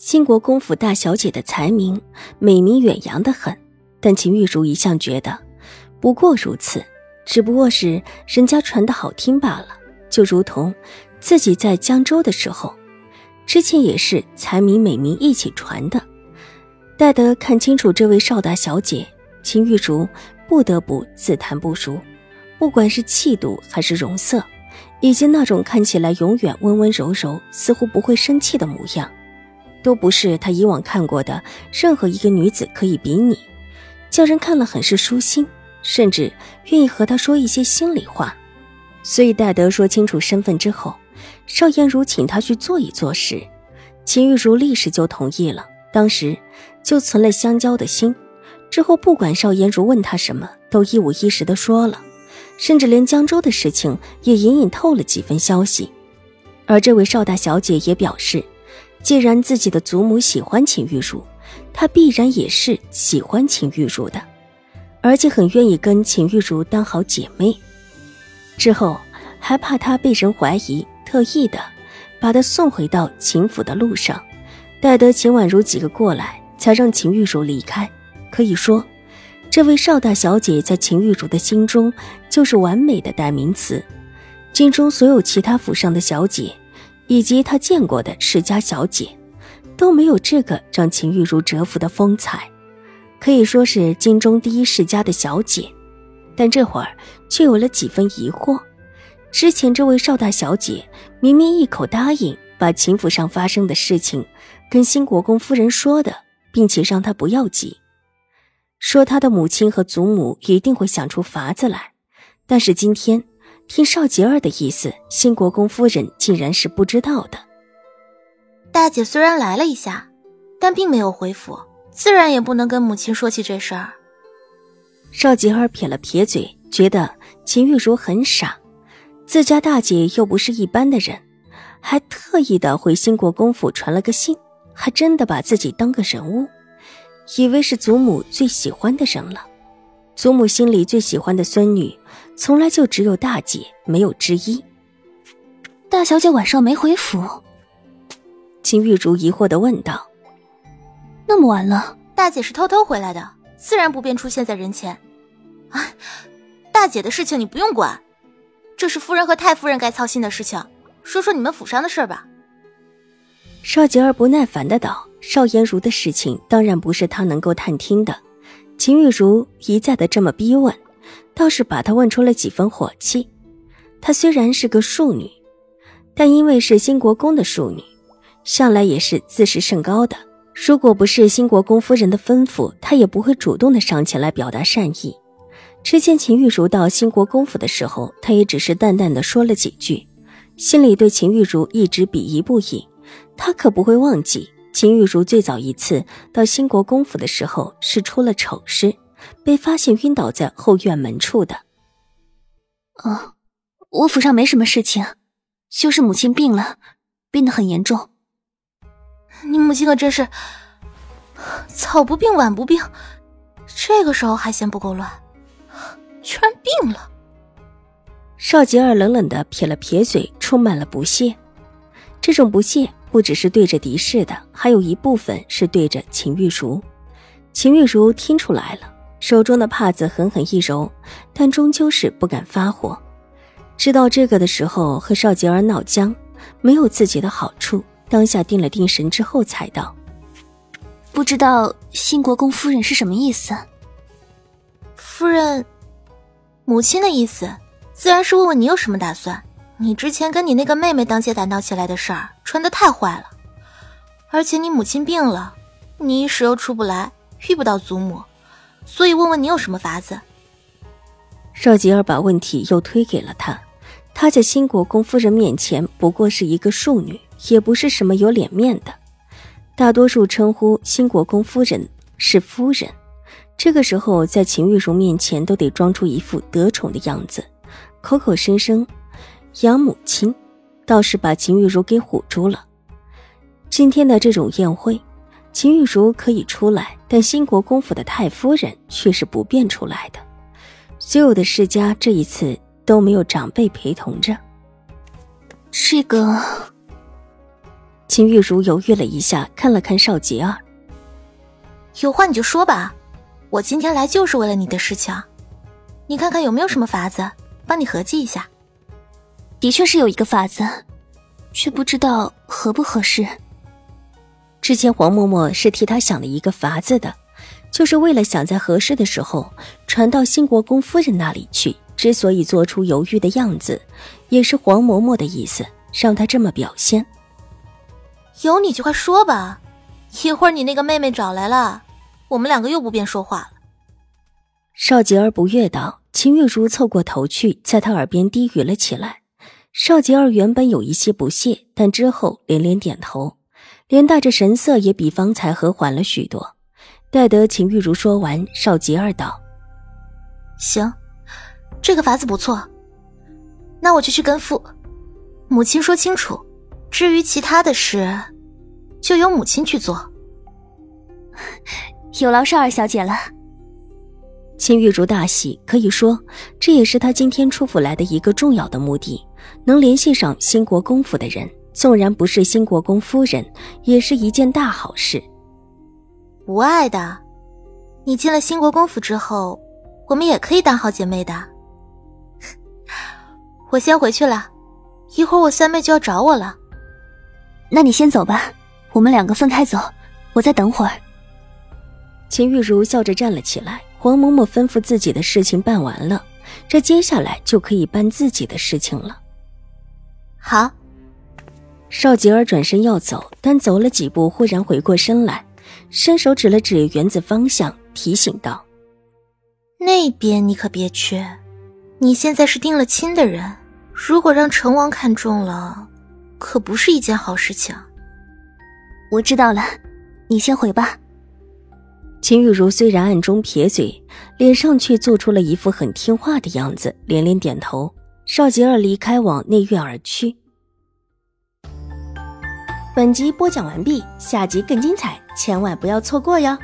兴国公府大小姐的才名美名远扬的很，但秦玉茹一向觉得不过如此，只不过是人家传的好听罢了。就如同自己在江州的时候，之前也是才名美名一起传的。待得看清楚这位少大小姐，秦玉茹不得不自叹不如。不管是气度还是容色，以及那种看起来永远温温柔柔、似乎不会生气的模样。都不是他以往看过的任何一个女子可以比拟，叫人看了很是舒心，甚至愿意和他说一些心里话。所以戴德说清楚身份之后，邵颜如请他去坐一坐时，秦玉茹立时就同意了。当时就存了相交的心，之后不管邵颜如问他什么，都一五一十的说了，甚至连江州的事情也隐隐透了几分消息。而这位邵大小姐也表示。既然自己的祖母喜欢秦玉茹，她必然也是喜欢秦玉茹的，而且很愿意跟秦玉茹当好姐妹。之后还怕她被人怀疑，特意的把她送回到秦府的路上，待得秦婉如几个过来，才让秦玉茹离开。可以说，这位邵大小姐在秦玉茹的心中就是完美的代名词。京中所有其他府上的小姐。以及他见过的世家小姐，都没有这个让秦玉茹折服的风采，可以说是京中第一世家的小姐。但这会儿却有了几分疑惑：之前这位邵大小姐明明一口答应把秦府上发生的事情跟新国公夫人说的，并且让她不要急，说她的母亲和祖母一定会想出法子来，但是今天。听邵杰儿的意思，新国公夫人竟然是不知道的。大姐虽然来了一下，但并没有回府，自然也不能跟母亲说起这事儿。邵杰儿撇了撇嘴，觉得秦玉茹很傻，自家大姐又不是一般的人，还特意的回新国公府传了个信，还真的把自己当个人物，以为是祖母最喜欢的人了。祖母心里最喜欢的孙女。从来就只有大姐，没有之一。大小姐晚上没回府，秦玉茹疑惑的问道：“那么晚了，大姐是偷偷回来的，自然不便出现在人前。啊，大姐的事情你不用管，这是夫人和太夫人该操心的事情。说说你们府上的事吧。”邵杰儿不耐烦的道：“邵颜如的事情，当然不是他能够探听的。”秦玉茹一再的这么逼问。倒是把她问出了几分火气。她虽然是个庶女，但因为是新国公的庶女，向来也是自视甚高的。如果不是新国公夫人的吩咐，她也不会主动的上前来表达善意。之前秦玉茹到新国公府的时候，她也只是淡淡的说了几句，心里对秦玉茹一直鄙夷不已。她可不会忘记秦玉茹最早一次到兴国公府的时候是出了丑事。被发现晕倒在后院门处的。哦，我府上没什么事情，就是母亲病了，病得很严重。你母亲可真是早不病晚不病，这个时候还嫌不够乱，居然病了。邵吉儿冷冷的撇了撇嘴，充满了不屑。这种不屑不只是对着狄氏的，还有一部分是对着秦玉茹。秦玉茹听出来了。手中的帕子狠狠一揉，但终究是不敢发火。知道这个的时候，和邵杰儿闹僵，没有自己的好处。当下定了定神之后，才道：“不知道新国公夫人是什么意思？”夫人，母亲的意思，自然是问问你有什么打算。你之前跟你那个妹妹当街打闹起来的事儿，传的太坏了。而且你母亲病了，你一时又出不来，遇不到祖母。所以，问问你有什么法子？邵吉儿把问题又推给了他。他在新国公夫人面前不过是一个庶女，也不是什么有脸面的。大多数称呼新国公夫人是夫人。这个时候，在秦玉茹面前都得装出一副得宠的样子，口口声声养母亲，倒是把秦玉茹给唬住了。今天的这种宴会，秦玉茹可以出来，但兴国公府的太夫人却是不便出来的。所有的世家这一次都没有长辈陪同着。这个，秦玉茹犹豫了一下，看了看邵杰儿，有话你就说吧。我今天来就是为了你的事情，你看看有没有什么法子帮你合计一下。的确是有一个法子，却不知道合不合适。之前黄嬷嬷是替他想了一个法子的，就是为了想在合适的时候传到新国公夫人那里去。之所以做出犹豫的样子，也是黄嬷嬷的意思，让他这么表现。有你就快说吧，一会儿你那个妹妹找来了。我们两个又不便说话了。邵杰儿不悦道：“秦玉茹凑过头去，在他耳边低语了起来。”邵杰儿原本有一些不屑，但之后连连点头，连带着神色也比方才和缓了许多。待得秦玉茹说完，邵杰儿道：“行，这个法子不错，那我就去跟父母亲说清楚。至于其他的事，就由母亲去做。”有劳少儿小姐了。秦玉茹大喜，可以说这也是她今天出府来的一个重要的目的，能联系上兴国公府的人，纵然不是兴国公夫人，也是一件大好事。无碍的，你进了兴国公府之后，我们也可以当好姐妹的。我先回去了，一会儿我三妹就要找我了。那你先走吧，我们两个分开走，我再等会儿。秦玉茹笑着站了起来。黄嬷嬷吩咐自己的事情办完了，这接下来就可以办自己的事情了。好。邵吉儿转身要走，但走了几步，忽然回过身来，伸手指了指园子方向，提醒道：“那边你可别去，你现在是定了亲的人，如果让成王看中了，可不是一件好事情。”我知道了，你先回吧。秦玉茹虽然暗中撇嘴，脸上却做出了一副很听话的样子，连连点头。邵杰儿离开，往内院而去。本集播讲完毕，下集更精彩，千万不要错过哟！